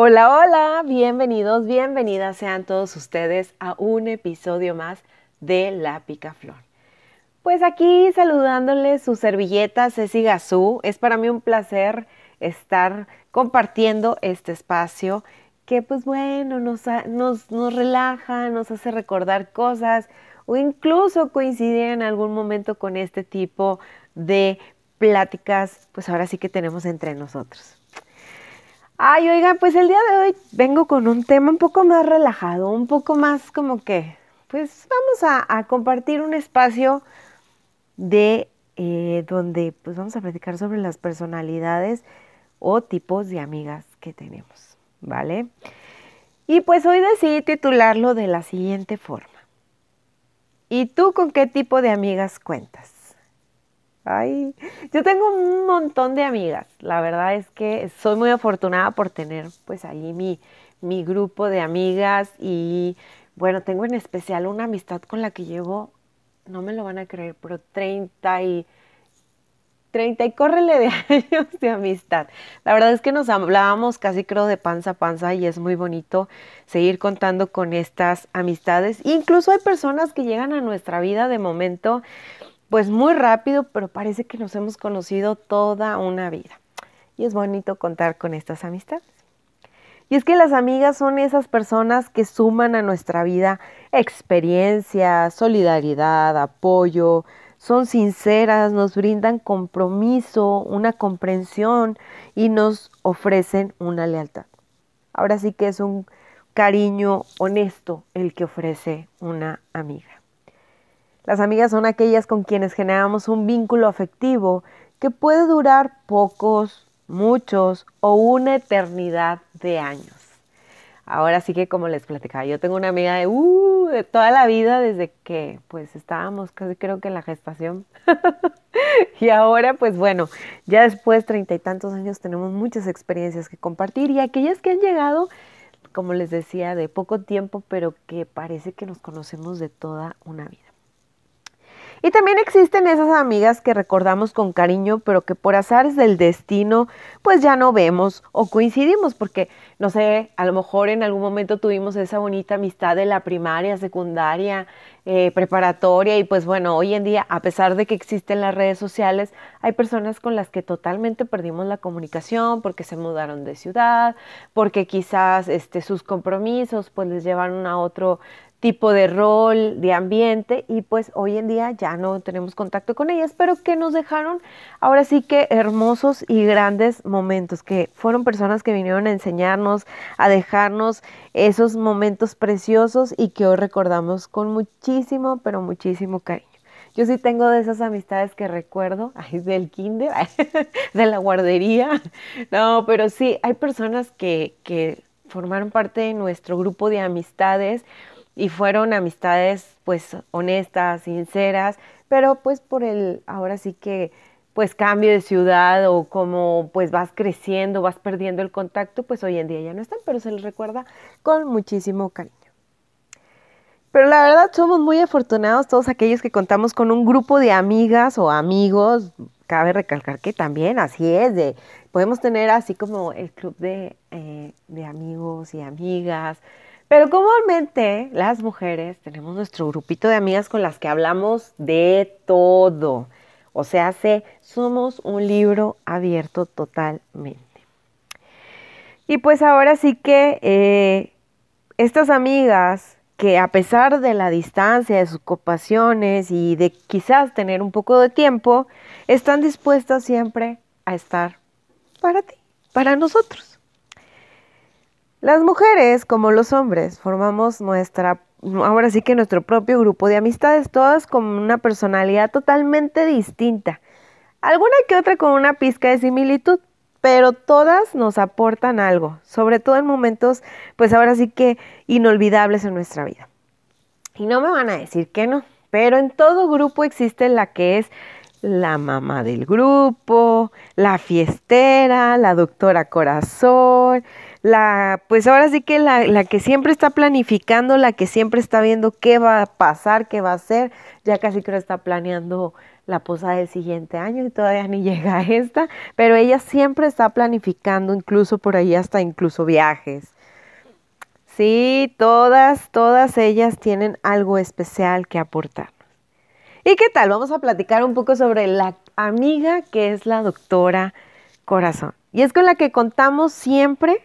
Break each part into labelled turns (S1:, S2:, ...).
S1: Hola, hola, bienvenidos, bienvenidas sean todos ustedes a un episodio más de La Picaflor. Pues aquí saludándoles su servilleta Ceci Gazú, es para mí un placer estar compartiendo este espacio que pues bueno, nos, nos, nos relaja, nos hace recordar cosas o incluso coincidir en algún momento con este tipo de pláticas, pues ahora sí que tenemos entre nosotros. Ay, oigan, pues el día de hoy vengo con un tema un poco más relajado, un poco más como que, pues vamos a, compartir un espacio de eh, donde pues vamos a platicar sobre las personalidades o tipos de amigas que tenemos, ¿vale? Y pues hoy decidí titularlo de la siguiente forma. ¿Y tú con qué tipo de amigas cuentas? Ay, yo tengo un montón de amigas. La verdad es que soy muy afortunada por tener pues ahí mi, mi grupo de amigas y bueno, tengo en especial una amistad con la que llevo, no me lo van a creer, pero 30 y 30 y córrele de años de amistad. La verdad es que nos hablábamos casi creo de panza a panza y es muy bonito seguir contando con estas amistades. Incluso hay personas que llegan a nuestra vida de momento pues muy rápido, pero parece que nos hemos conocido toda una vida. Y es bonito contar con estas amistades. Y es que las amigas son esas personas que suman a nuestra vida experiencia, solidaridad, apoyo, son sinceras, nos brindan compromiso, una comprensión y nos ofrecen una lealtad. Ahora sí que es un cariño honesto el que ofrece una amiga. Las amigas son aquellas con quienes generamos un vínculo afectivo que puede durar pocos, muchos o una eternidad de años. Ahora sí que como les platicaba, yo tengo una amiga de, uh, de toda la vida desde que pues estábamos casi creo que en la gestación. y ahora pues bueno, ya después treinta y tantos años tenemos muchas experiencias que compartir y aquellas que han llegado, como les decía, de poco tiempo, pero que parece que nos conocemos de toda una vida. Y también existen esas amigas que recordamos con cariño, pero que por azares del destino, pues ya no vemos o coincidimos, porque, no sé, a lo mejor en algún momento tuvimos esa bonita amistad de la primaria, secundaria, eh, preparatoria, y pues bueno, hoy en día, a pesar de que existen las redes sociales, hay personas con las que totalmente perdimos la comunicación porque se mudaron de ciudad, porque quizás este, sus compromisos pues les llevaron a otro tipo de rol, de ambiente y pues hoy en día ya no tenemos contacto con ellas, pero que nos dejaron ahora sí que hermosos y grandes momentos, que fueron personas que vinieron a enseñarnos, a dejarnos esos momentos preciosos y que hoy recordamos con muchísimo, pero muchísimo cariño. Yo sí tengo de esas amistades que recuerdo, ay, del kinder, de la guardería, no, pero sí, hay personas que, que formaron parte de nuestro grupo de amistades, y fueron amistades pues honestas, sinceras, pero pues por el ahora sí que pues cambio de ciudad o como pues vas creciendo, vas perdiendo el contacto, pues hoy en día ya no están, pero se les recuerda con muchísimo cariño. Pero la verdad somos muy afortunados todos aquellos que contamos con un grupo de amigas o amigos. Cabe recalcar que también así es, de, podemos tener así como el club de, eh, de amigos y amigas, pero comúnmente las mujeres tenemos nuestro grupito de amigas con las que hablamos de todo. O sea, somos un libro abierto totalmente. Y pues ahora sí que eh, estas amigas que a pesar de la distancia, de sus ocupaciones y de quizás tener un poco de tiempo, están dispuestas siempre a estar para ti, para nosotros. Las mujeres, como los hombres, formamos nuestra, ahora sí que nuestro propio grupo de amistades, todas con una personalidad totalmente distinta. Alguna que otra con una pizca de similitud, pero todas nos aportan algo, sobre todo en momentos, pues ahora sí que inolvidables en nuestra vida. Y no me van a decir que no, pero en todo grupo existe la que es la mamá del grupo, la fiestera, la doctora corazón, la, pues ahora sí que la, la, que siempre está planificando, la que siempre está viendo qué va a pasar, qué va a hacer, ya casi creo está planeando la posada del siguiente año y todavía ni llega a esta, pero ella siempre está planificando, incluso por ahí hasta incluso viajes. Sí, todas, todas ellas tienen algo especial que aportarnos. ¿Y qué tal? Vamos a platicar un poco sobre la amiga que es la doctora Corazón. Y es con la que contamos siempre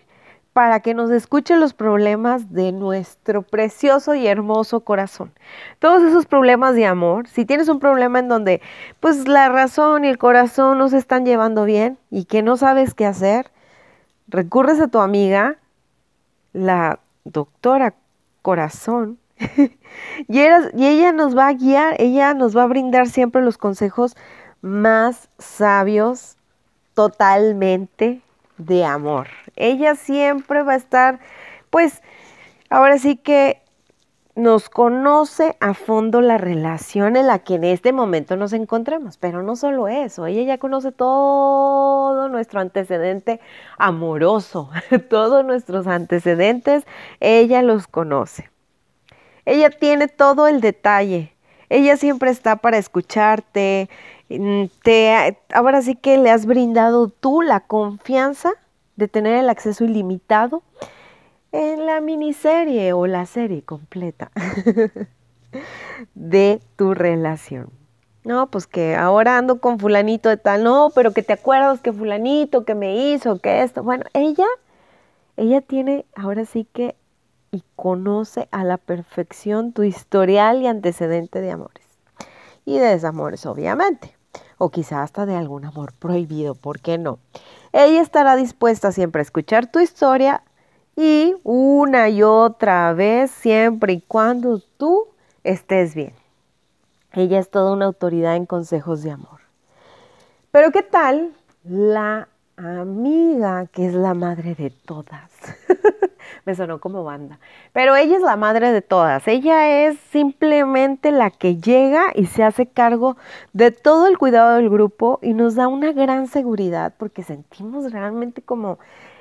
S1: para que nos escuche los problemas de nuestro precioso y hermoso corazón. Todos esos problemas de amor, si tienes un problema en donde pues la razón y el corazón no se están llevando bien y que no sabes qué hacer, recurres a tu amiga, la doctora corazón, y, y ella nos va a guiar, ella nos va a brindar siempre los consejos más sabios totalmente de amor. Ella siempre va a estar, pues, ahora sí que nos conoce a fondo la relación en la que en este momento nos encontramos, pero no solo eso, ella ya conoce todo nuestro antecedente amoroso, todos nuestros antecedentes, ella los conoce. Ella tiene todo el detalle, ella siempre está para escucharte, mm, ahora sí que le has brindado tú la confianza de tener el acceso ilimitado en la miniserie o la serie completa de tu relación. No, pues que ahora ando con fulanito de tal, no, pero que te acuerdas que fulanito que me hizo, que esto. Bueno, ella, ella tiene ahora sí que y conoce a la perfección tu historial y antecedente de amores. Y de desamores, obviamente. O quizá hasta de algún amor prohibido, ¿por qué no? Ella estará dispuesta siempre a escuchar tu historia y una y otra vez, siempre y cuando tú estés bien. Ella es toda una autoridad en consejos de amor. Pero ¿qué tal la amiga que es la madre de todas? Me sonó como banda. Pero ella es la madre de todas. Ella es simplemente la que llega y se hace cargo de todo el cuidado del grupo y nos da una gran seguridad porque sentimos realmente como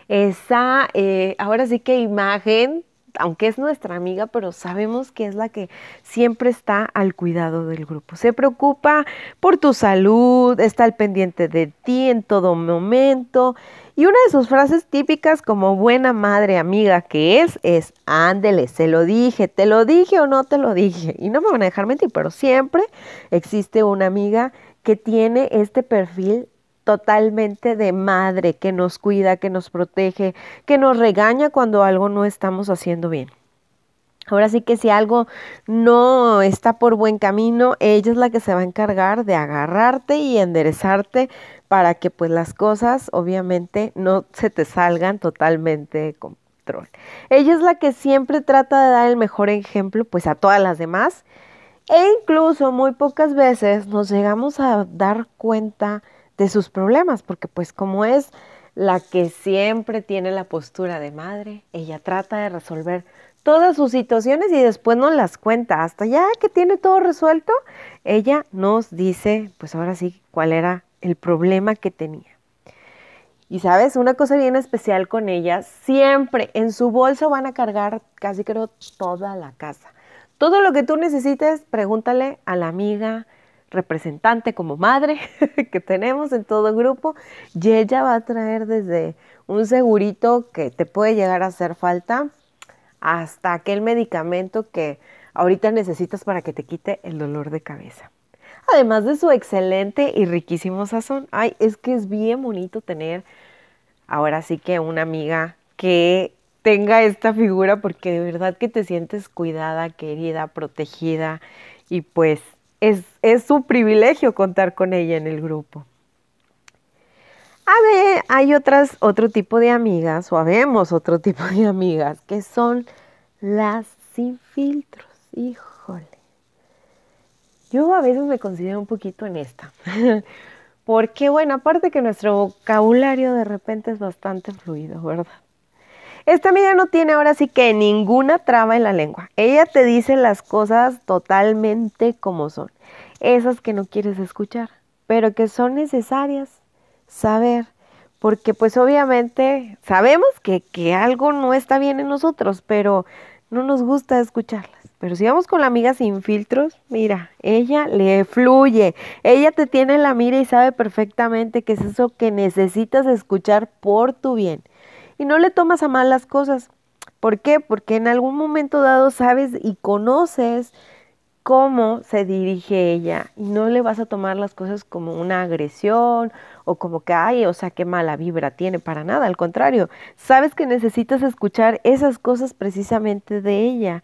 S1: esa, eh, ahora sí que imagen aunque es nuestra amiga, pero sabemos que es la que siempre está al cuidado del grupo. Se preocupa por tu salud, está al pendiente de ti en todo momento. Y una de sus frases típicas como buena madre amiga que es, es, ándele, se lo dije, te lo dije o no te lo dije. Y no me van a dejar mentir, pero siempre existe una amiga que tiene este perfil totalmente de madre que nos cuida, que nos protege, que nos regaña cuando algo no estamos haciendo bien. Ahora sí que si algo no está por buen camino, ella es la que se va a encargar de agarrarte y enderezarte para que pues las cosas obviamente no se te salgan totalmente de control. Ella es la que siempre trata de dar el mejor ejemplo pues a todas las demás e incluso muy pocas veces nos llegamos a dar cuenta de sus problemas, porque pues como es la que siempre tiene la postura de madre, ella trata de resolver todas sus situaciones y después nos las cuenta. Hasta ya que tiene todo resuelto, ella nos dice, pues ahora sí, cuál era el problema que tenía. Y sabes, una cosa bien especial con ella, siempre en su bolso van a cargar casi creo toda la casa. Todo lo que tú necesites, pregúntale a la amiga, representante como madre que tenemos en todo grupo y ella va a traer desde un segurito que te puede llegar a hacer falta hasta aquel medicamento que ahorita necesitas para que te quite el dolor de cabeza. Además de su excelente y riquísimo sazón. Ay, es que es bien bonito tener ahora sí que una amiga que tenga esta figura porque de verdad que te sientes cuidada, querida, protegida y pues es, es su privilegio contar con ella en el grupo. A ver, hay otras, otro tipo de amigas, o habemos otro tipo de amigas, que son las sin filtros. Híjole. Yo a veces me considero un poquito en esta. Porque, bueno, aparte que nuestro vocabulario de repente es bastante fluido, ¿verdad? Esta amiga no tiene ahora sí que ninguna traba en la lengua. Ella te dice las cosas totalmente como son. Esas que no quieres escuchar, pero que son necesarias saber. Porque pues obviamente sabemos que, que algo no está bien en nosotros, pero no nos gusta escucharlas. Pero si vamos con la amiga sin filtros, mira, ella le fluye, ella te tiene en la mira y sabe perfectamente que es eso que necesitas escuchar por tu bien. Y no le tomas a mal las cosas. ¿Por qué? Porque en algún momento dado sabes y conoces cómo se dirige ella y no le vas a tomar las cosas como una agresión o como que, ay, o sea, qué mala vibra tiene para nada, al contrario, sabes que necesitas escuchar esas cosas precisamente de ella.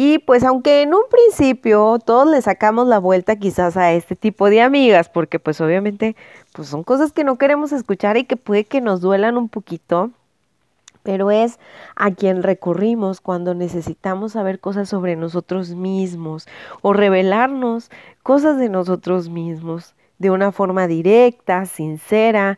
S1: Y pues aunque en un principio todos le sacamos la vuelta quizás a este tipo de amigas, porque pues obviamente pues son cosas que no queremos escuchar y que puede que nos duelan un poquito, pero es a quien recurrimos cuando necesitamos saber cosas sobre nosotros mismos o revelarnos cosas de nosotros mismos de una forma directa, sincera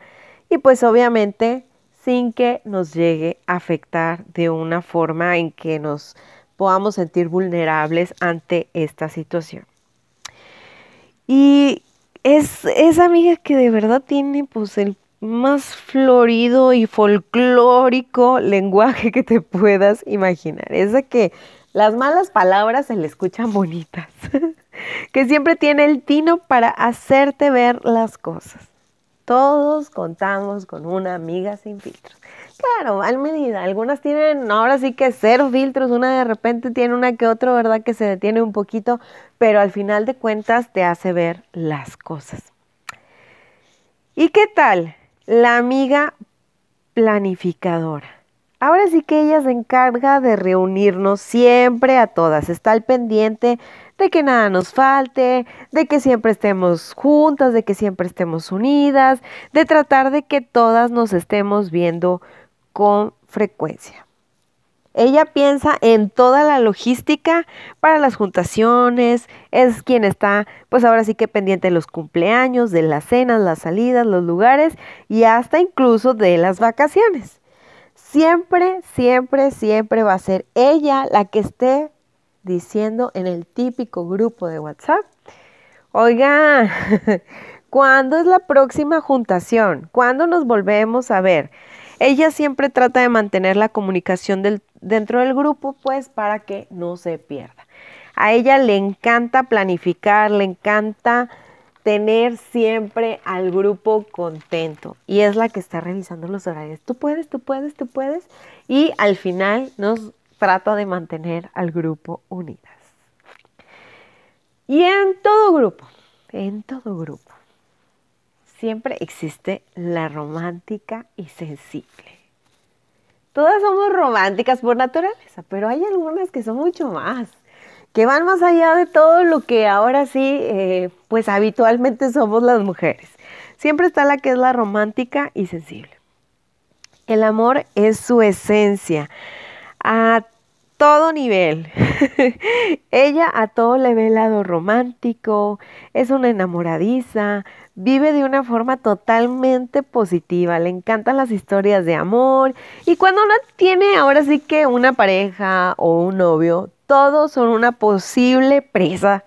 S1: y pues obviamente sin que nos llegue a afectar de una forma en que nos podamos sentir vulnerables ante esta situación. Y es esa amiga que de verdad tiene pues el más florido y folclórico lenguaje que te puedas imaginar. Es de que las malas palabras se le escuchan bonitas, que siempre tiene el tino para hacerte ver las cosas. Todos contamos con una amiga sin filtros. Claro, al medida. Algunas tienen ahora sí que cero filtros, una de repente tiene una que otra, ¿verdad? Que se detiene un poquito, pero al final de cuentas te hace ver las cosas. ¿Y qué tal? La amiga planificadora. Ahora sí que ella se encarga de reunirnos siempre a todas. Está al pendiente de que nada nos falte, de que siempre estemos juntas, de que siempre estemos unidas, de tratar de que todas nos estemos viendo con frecuencia. Ella piensa en toda la logística para las juntaciones, es quien está, pues ahora sí que pendiente de los cumpleaños, de las cenas, las salidas, los lugares y hasta incluso de las vacaciones. Siempre, siempre, siempre va a ser ella la que esté diciendo en el típico grupo de WhatsApp, oiga, ¿cuándo es la próxima juntación? ¿Cuándo nos volvemos a ver? Ella siempre trata de mantener la comunicación dentro del grupo, pues para que no se pierda. A ella le encanta planificar, le encanta tener siempre al grupo contento y es la que está revisando los horarios. Tú puedes, tú puedes, tú puedes y al final nos trata de mantener al grupo unidas. Y en todo grupo, en todo grupo, siempre existe la romántica y sensible. Todas somos románticas por naturaleza, pero hay algunas que son mucho más, que van más allá de todo lo que ahora sí, eh, pues habitualmente somos las mujeres. Siempre está la que es la romántica y sensible. El amor es su esencia a todo nivel. Ella a todo le ve el lado romántico, es una enamoradiza, vive de una forma totalmente positiva, le encantan las historias de amor y cuando no tiene ahora sí que una pareja o un novio, todos son una posible presa,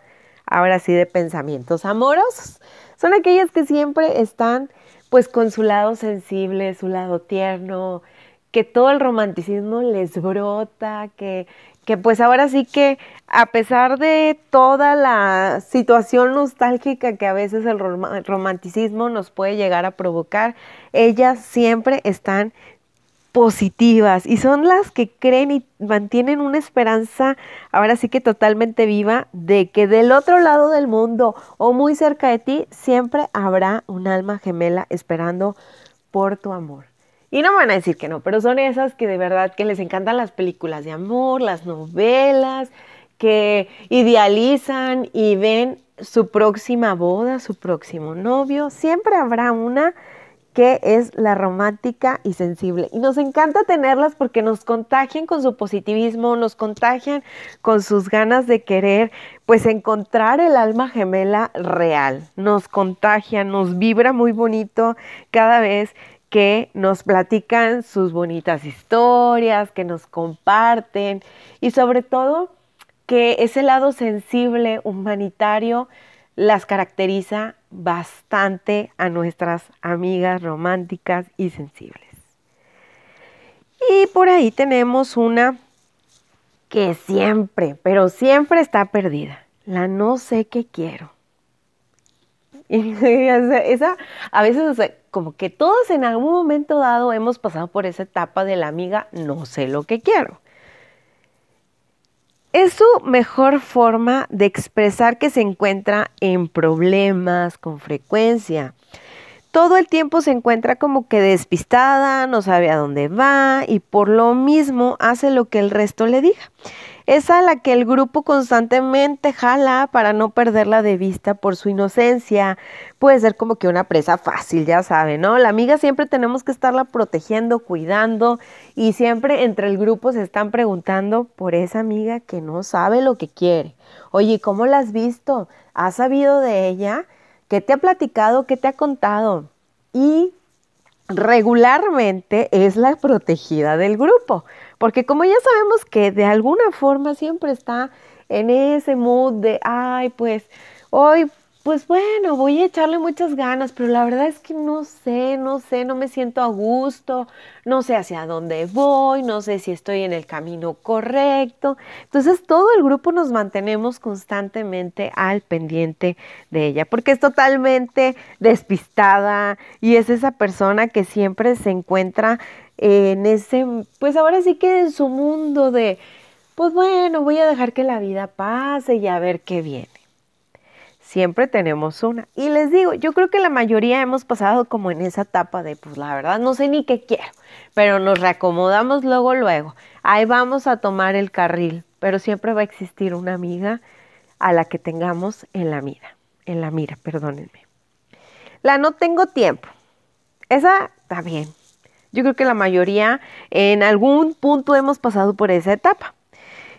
S1: ahora sí, de pensamientos amorosos. Son aquellas que siempre están pues con su lado sensible, su lado tierno, que todo el romanticismo les brota, que que pues ahora sí que a pesar de toda la situación nostálgica que a veces el romanticismo nos puede llegar a provocar, ellas siempre están positivas y son las que creen y mantienen una esperanza ahora sí que totalmente viva de que del otro lado del mundo o muy cerca de ti siempre habrá un alma gemela esperando por tu amor. Y no me van a decir que no, pero son esas que de verdad que les encantan las películas de amor, las novelas, que idealizan y ven su próxima boda, su próximo novio. Siempre habrá una que es la romántica y sensible. Y nos encanta tenerlas porque nos contagian con su positivismo, nos contagian con sus ganas de querer, pues encontrar el alma gemela real. Nos contagia, nos vibra muy bonito cada vez que nos platican sus bonitas historias, que nos comparten y sobre todo que ese lado sensible, humanitario, las caracteriza bastante a nuestras amigas románticas y sensibles. Y por ahí tenemos una que siempre, pero siempre está perdida. La no sé qué quiero. esa, a veces, como que todos en algún momento dado hemos pasado por esa etapa de la amiga, no sé lo que quiero. Es su mejor forma de expresar que se encuentra en problemas con frecuencia. Todo el tiempo se encuentra como que despistada, no sabe a dónde va y por lo mismo hace lo que el resto le diga es a la que el grupo constantemente jala para no perderla de vista por su inocencia. Puede ser como que una presa fácil, ya sabe, ¿no? La amiga siempre tenemos que estarla protegiendo, cuidando y siempre entre el grupo se están preguntando por esa amiga que no sabe lo que quiere. Oye, ¿cómo la has visto? ¿Has sabido de ella? ¿Qué te ha platicado? ¿Qué te ha contado? Y regularmente es la protegida del grupo. Porque como ya sabemos que de alguna forma siempre está en ese mood de, ay, pues hoy, pues bueno, voy a echarle muchas ganas, pero la verdad es que no sé, no sé, no me siento a gusto, no sé hacia dónde voy, no sé si estoy en el camino correcto. Entonces todo el grupo nos mantenemos constantemente al pendiente de ella, porque es totalmente despistada y es esa persona que siempre se encuentra en ese, pues ahora sí que en su mundo de, pues bueno, voy a dejar que la vida pase y a ver qué viene. Siempre tenemos una. Y les digo, yo creo que la mayoría hemos pasado como en esa etapa de, pues la verdad no sé ni qué quiero, pero nos reacomodamos luego, luego. Ahí vamos a tomar el carril, pero siempre va a existir una amiga a la que tengamos en la mira, en la mira, perdónenme. La no tengo tiempo. Esa está bien, yo creo que la mayoría en algún punto hemos pasado por esa etapa.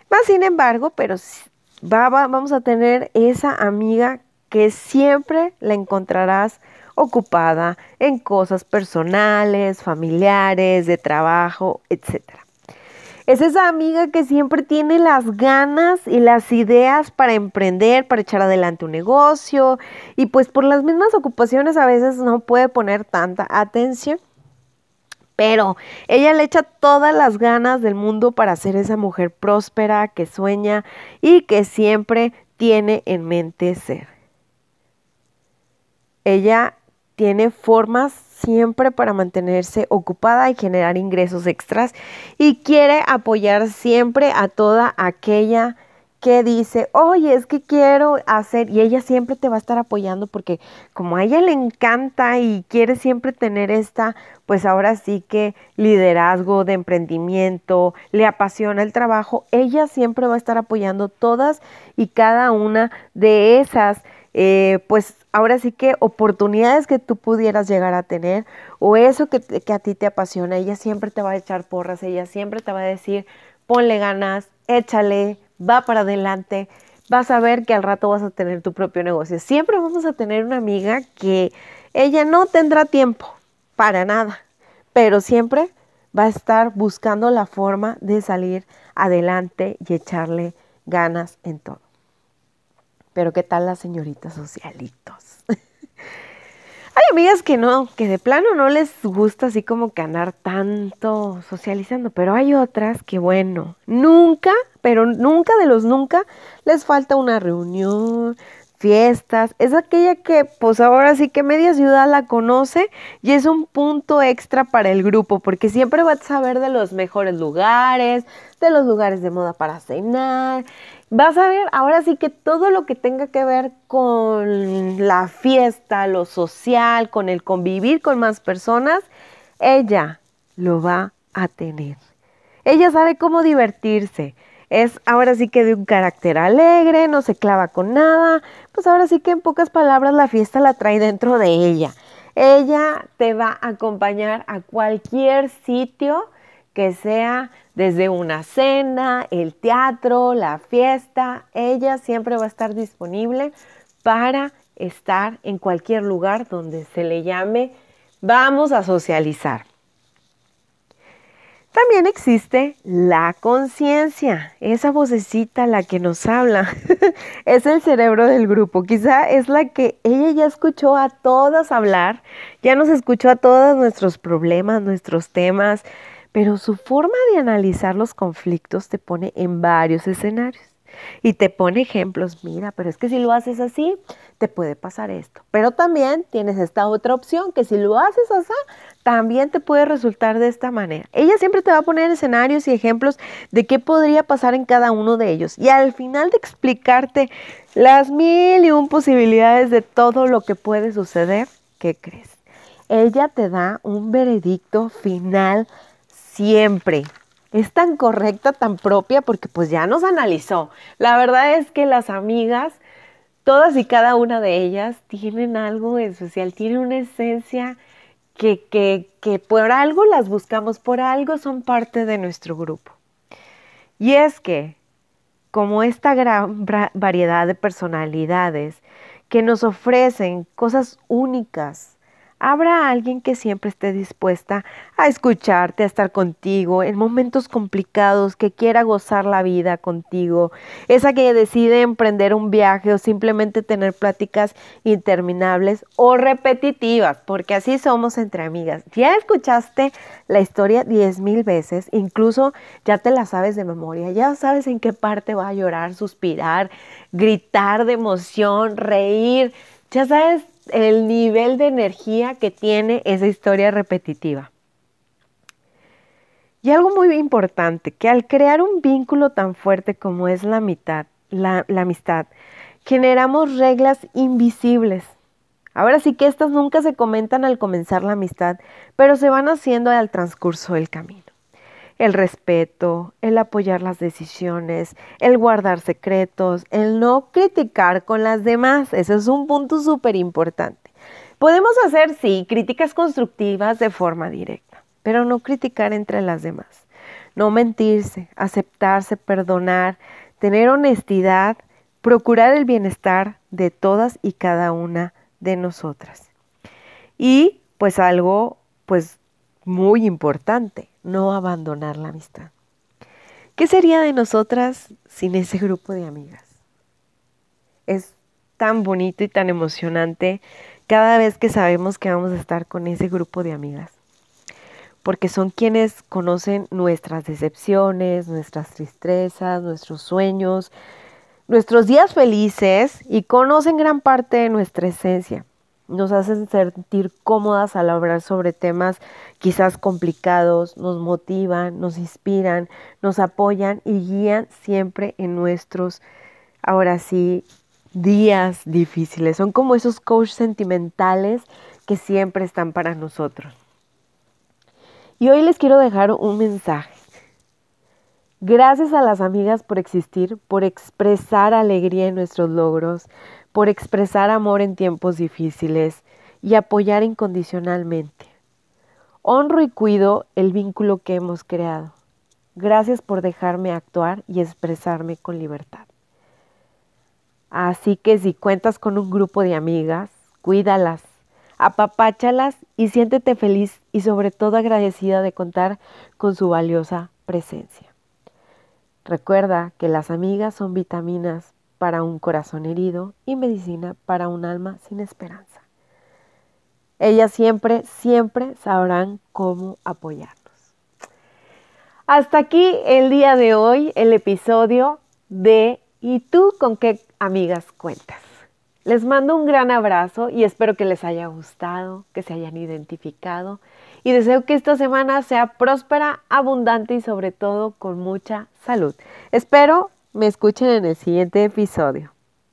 S1: Más sin embargo, pero vamos a tener esa amiga que siempre la encontrarás ocupada en cosas personales, familiares, de trabajo, etc. Es esa amiga que siempre tiene las ganas y las ideas para emprender, para echar adelante un negocio y pues por las mismas ocupaciones a veces no puede poner tanta atención. Pero ella le echa todas las ganas del mundo para ser esa mujer próspera que sueña y que siempre tiene en mente ser. Ella tiene formas siempre para mantenerse ocupada y generar ingresos extras y quiere apoyar siempre a toda aquella que dice, oye, es que quiero hacer, y ella siempre te va a estar apoyando porque como a ella le encanta y quiere siempre tener esta, pues ahora sí que liderazgo de emprendimiento, le apasiona el trabajo, ella siempre va a estar apoyando todas y cada una de esas, eh, pues ahora sí que oportunidades que tú pudieras llegar a tener o eso que, que a ti te apasiona, ella siempre te va a echar porras, ella siempre te va a decir, ponle ganas, échale, va para adelante, vas a ver que al rato vas a tener tu propio negocio. Siempre vamos a tener una amiga que ella no tendrá tiempo para nada, pero siempre va a estar buscando la forma de salir adelante y echarle ganas en todo. Pero ¿qué tal las señoritas socialitos? Hay amigas que no, que de plano no les gusta así como que andar tanto socializando, pero hay otras que bueno, nunca, pero nunca de los nunca les falta una reunión, fiestas, es aquella que pues ahora sí que media ciudad la conoce y es un punto extra para el grupo porque siempre va a saber de los mejores lugares, de los lugares de moda para cenar vas a ver ahora sí que todo lo que tenga que ver con la fiesta, lo social, con el convivir con más personas, ella lo va a tener. Ella sabe cómo divertirse. Es ahora sí que de un carácter alegre, no se clava con nada. Pues ahora sí que en pocas palabras la fiesta la trae dentro de ella. Ella te va a acompañar a cualquier sitio que sea desde una cena, el teatro, la fiesta, ella siempre va a estar disponible para estar en cualquier lugar donde se le llame vamos a socializar. También existe la conciencia, esa vocecita la que nos habla. es el cerebro del grupo. Quizá es la que ella ya escuchó a todas hablar, ya nos escuchó a todos nuestros problemas, nuestros temas, pero su forma de analizar los conflictos te pone en varios escenarios y te pone ejemplos. Mira, pero es que si lo haces así, te puede pasar esto. Pero también tienes esta otra opción que si lo haces así, también te puede resultar de esta manera. Ella siempre te va a poner escenarios y ejemplos de qué podría pasar en cada uno de ellos. Y al final de explicarte las mil y un posibilidades de todo lo que puede suceder, ¿qué crees? Ella te da un veredicto final siempre. Es tan correcta, tan propia, porque pues ya nos analizó. La verdad es que las amigas, todas y cada una de ellas, tienen algo especial, tienen una esencia que, que, que por algo las buscamos, por algo son parte de nuestro grupo. Y es que, como esta gran variedad de personalidades que nos ofrecen cosas únicas, Habrá alguien que siempre esté dispuesta a escucharte, a estar contigo en momentos complicados, que quiera gozar la vida contigo, esa que decide emprender un viaje o simplemente tener pláticas interminables o repetitivas, porque así somos entre amigas. Ya escuchaste la historia diez mil veces, incluso ya te la sabes de memoria, ya sabes en qué parte va a llorar, suspirar, gritar de emoción, reír, ya sabes el nivel de energía que tiene esa historia repetitiva. Y algo muy importante, que al crear un vínculo tan fuerte como es la, mitad, la, amistad, generamos reglas invisibles. Ahora sí que estas nunca se comentan al comenzar la amistad, pero se van haciendo al transcurso del camino el respeto, el apoyar las decisiones, el guardar secretos, el no criticar con las demás. Ese es un punto súper importante. Podemos hacer, sí, críticas constructivas de forma directa, pero no criticar entre las demás. No mentirse, aceptarse, perdonar, tener honestidad, procurar el bienestar de todas y cada una de nosotras. Y pues algo, pues muy importante, no abandonar la amistad. ¿Qué sería de nosotras sin ese grupo de amigas? Es tan bonito y tan emocionante cada vez que sabemos que vamos a estar con ese grupo de amigas, porque son quienes conocen nuestras decepciones, nuestras tristezas, nuestros sueños, nuestros días felices y conocen gran parte de nuestra esencia nos hacen sentir cómodas al hablar sobre temas quizás complicados, nos motivan, nos inspiran, nos apoyan y guían siempre en nuestros, ahora sí, días difíciles. Son como esos coaches sentimentales que siempre están para nosotros. Y hoy les quiero dejar un mensaje. Gracias a las amigas por existir, por expresar alegría en nuestros logros, por expresar amor en tiempos difíciles y apoyar incondicionalmente. Honro y cuido el vínculo que hemos creado. Gracias por dejarme actuar y expresarme con libertad. Así que si cuentas con un grupo de amigas, cuídalas, apapáchalas y siéntete feliz y sobre todo agradecida de contar con su valiosa presencia. Recuerda que las amigas son vitaminas para un corazón herido y medicina para un alma sin esperanza. Ellas siempre, siempre sabrán cómo apoyarnos. Hasta aquí el día de hoy, el episodio de ¿Y tú con qué amigas cuentas? Les mando un gran abrazo y espero que les haya gustado, que se hayan identificado y deseo que esta semana sea próspera, abundante y sobre todo con mucha salud. Espero me escuchen en el siguiente episodio.